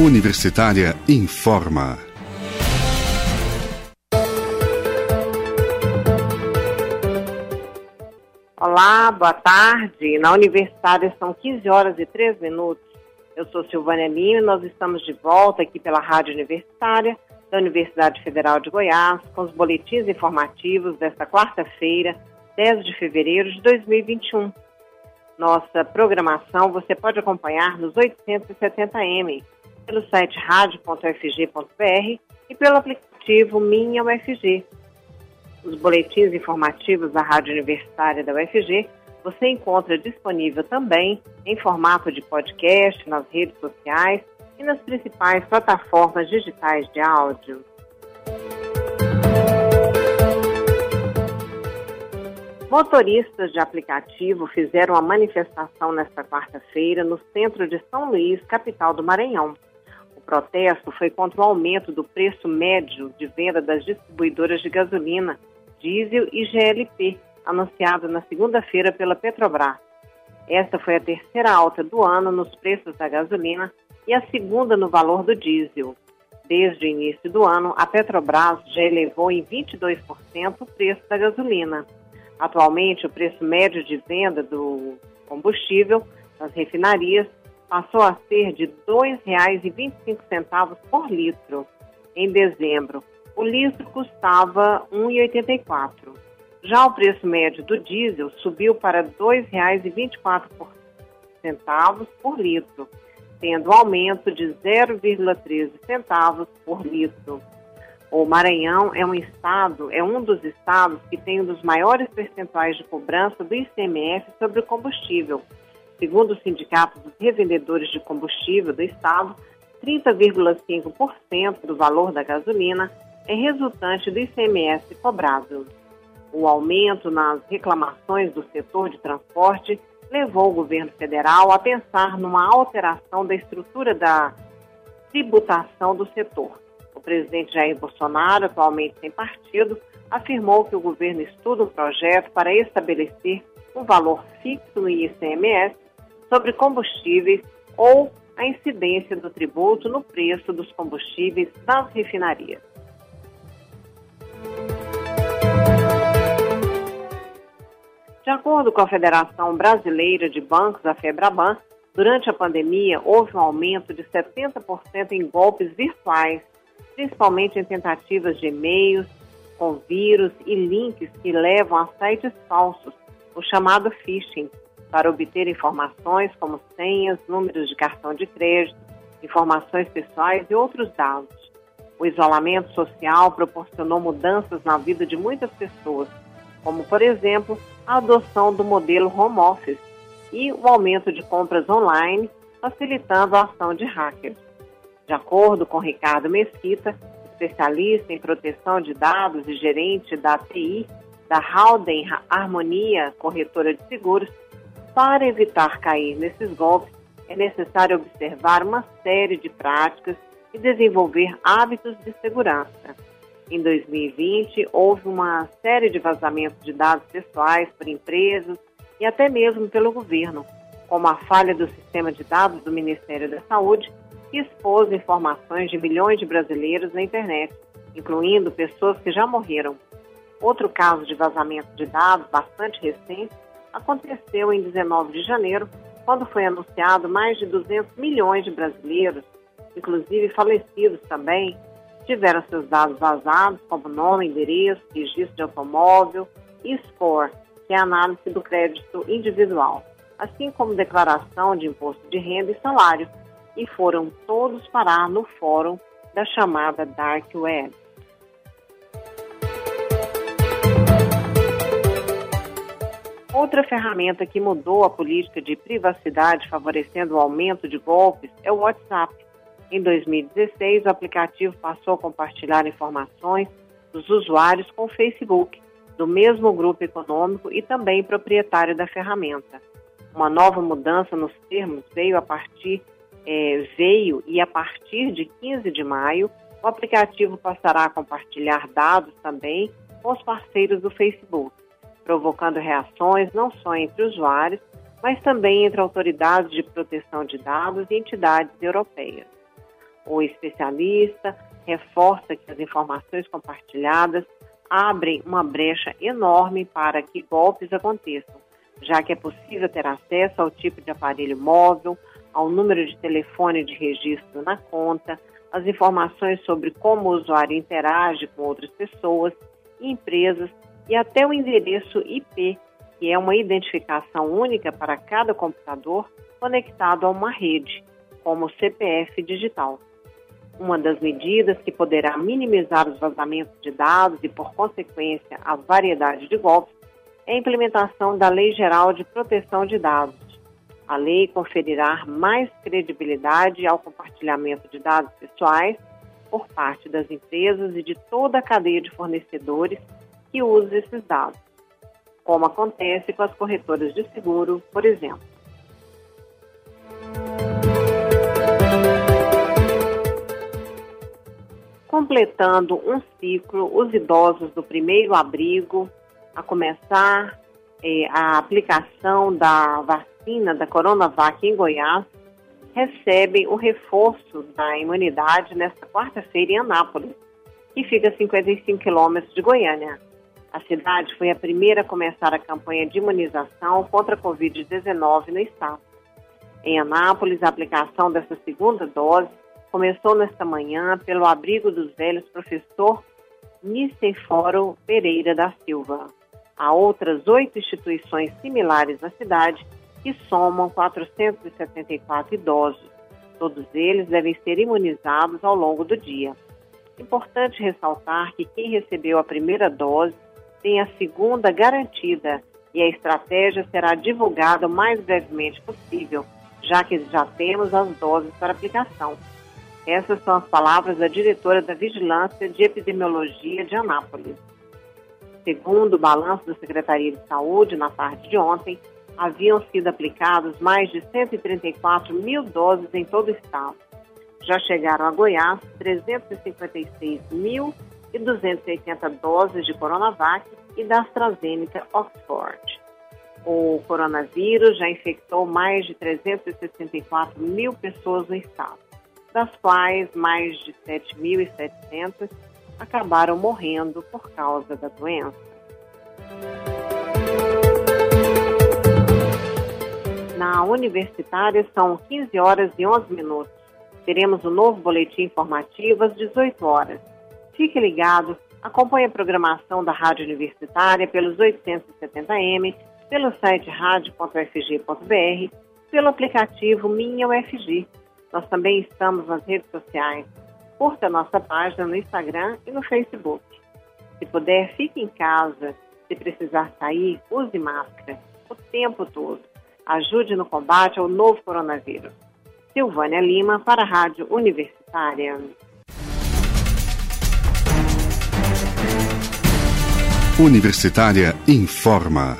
Universitária informa. Olá, boa tarde. Na Universitária são 15 horas e 3 minutos. Eu sou Silvânia Lima e nós estamos de volta aqui pela Rádio Universitária da Universidade Federal de Goiás com os boletins informativos desta quarta-feira, 10 de fevereiro de 2021. Nossa programação você pode acompanhar nos 870m pelo site radio.ufg.br e pelo aplicativo Minha UFG. Os boletins informativos da Rádio Universitária da UFG você encontra disponível também em formato de podcast nas redes sociais e nas principais plataformas digitais de áudio. Motoristas de aplicativo fizeram a manifestação nesta quarta-feira no centro de São Luís, capital do Maranhão protesto foi contra o aumento do preço médio de venda das distribuidoras de gasolina, diesel e GLP, anunciado na segunda-feira pela Petrobras. Esta foi a terceira alta do ano nos preços da gasolina e a segunda no valor do diesel. Desde o início do ano, a Petrobras já elevou em 22% o preço da gasolina. Atualmente, o preço médio de venda do combustível nas refinarias passou a ser de R$ 2,25 por litro. Em dezembro, o litro custava R$ 1,84. Já o preço médio do diesel subiu para R$ 2,24 por litro, tendo um aumento de 0,13 centavos por litro. O Maranhão é um estado, é um dos estados que tem um dos maiores percentuais de cobrança do ICMS sobre o combustível, Segundo o Sindicato dos Revendedores de Combustível do Estado, 30,5% do valor da gasolina é resultante do ICMS cobrado. O aumento nas reclamações do setor de transporte levou o governo federal a pensar numa alteração da estrutura da tributação do setor. O presidente Jair Bolsonaro, atualmente sem partido, afirmou que o governo estuda um projeto para estabelecer um valor fixo no ICMS sobre combustíveis ou a incidência do tributo no preço dos combustíveis das refinarias. De acordo com a Federação Brasileira de Bancos, a FEBRABAN, durante a pandemia houve um aumento de 70% em golpes virtuais, principalmente em tentativas de e-mails com vírus e links que levam a sites falsos, o chamado phishing, para obter informações como senhas, números de cartão de crédito, informações pessoais e outros dados. O isolamento social proporcionou mudanças na vida de muitas pessoas, como, por exemplo, a adoção do modelo home office e o aumento de compras online, facilitando a ação de hackers. De acordo com Ricardo Mesquita, especialista em proteção de dados e gerente da TI da Howden Harmonia Corretora de Seguros, para evitar cair nesses golpes, é necessário observar uma série de práticas e desenvolver hábitos de segurança. Em 2020, houve uma série de vazamentos de dados pessoais por empresas e até mesmo pelo governo, como a falha do sistema de dados do Ministério da Saúde, que expôs informações de milhões de brasileiros na internet, incluindo pessoas que já morreram. Outro caso de vazamento de dados bastante recente aconteceu em 19 de janeiro, quando foi anunciado mais de 200 milhões de brasileiros, inclusive falecidos também, tiveram seus dados vazados, como nome, endereço, registro de automóvel e score, que é a análise do crédito individual, assim como declaração de imposto de renda e salário, e foram todos parar no fórum da chamada Dark Web. Outra ferramenta que mudou a política de privacidade, favorecendo o aumento de golpes, é o WhatsApp. Em 2016, o aplicativo passou a compartilhar informações dos usuários com o Facebook, do mesmo grupo econômico e também proprietário da ferramenta. Uma nova mudança nos termos veio a partir é, veio e a partir de 15 de maio, o aplicativo passará a compartilhar dados também com os parceiros do Facebook provocando reações não só entre usuários, mas também entre autoridades de proteção de dados e entidades europeias. O especialista reforça que as informações compartilhadas abrem uma brecha enorme para que golpes aconteçam, já que é possível ter acesso ao tipo de aparelho móvel, ao número de telefone de registro na conta, as informações sobre como o usuário interage com outras pessoas, empresas e até o endereço IP, que é uma identificação única para cada computador conectado a uma rede, como o CPF digital. Uma das medidas que poderá minimizar os vazamentos de dados e, por consequência, a variedade de golpes é a implementação da Lei Geral de Proteção de Dados. A lei conferirá mais credibilidade ao compartilhamento de dados pessoais por parte das empresas e de toda a cadeia de fornecedores que usa esses dados, como acontece com as corretoras de seguro, por exemplo. completando um ciclo, os idosos do primeiro abrigo, a começar eh, a aplicação da vacina da Coronavac em Goiás, recebem o reforço da imunidade nesta quarta-feira em Anápolis, que fica a 55 quilômetros de Goiânia. A cidade foi a primeira a começar a campanha de imunização contra a Covid-19 no estado. Em Anápolis, a aplicação dessa segunda dose começou nesta manhã pelo abrigo dos velhos professor Niceforo Pereira da Silva. Há outras oito instituições similares na cidade que somam 474 idosos. Todos eles devem ser imunizados ao longo do dia. Importante ressaltar que quem recebeu a primeira dose tem a segunda garantida e a estratégia será divulgada o mais brevemente possível, já que já temos as doses para aplicação. Essas são as palavras da diretora da Vigilância de Epidemiologia de Anápolis. Segundo o balanço da Secretaria de Saúde, na tarde de ontem, haviam sido aplicados mais de 134 mil doses em todo o estado. Já chegaram a Goiás 356.280 doses de Coronavac e da AstraZeneca Oxford. O coronavírus já infectou mais de 364 mil pessoas no estado das quais mais de 7.700 acabaram morrendo por causa da doença. Na universitária são 15 horas e 11 minutos. Teremos um novo boletim informativo às 18 horas. Fique ligado, acompanhe a programação da Rádio Universitária pelos 870M, pelo site rádio.fg.br, pelo aplicativo Minha UFG nós também estamos nas redes sociais. Curta nossa página no Instagram e no Facebook. Se puder, fique em casa. Se precisar sair, use máscara o tempo todo. Ajude no combate ao novo coronavírus. Silvânia Lima para a Rádio Universitária. Universitária informa.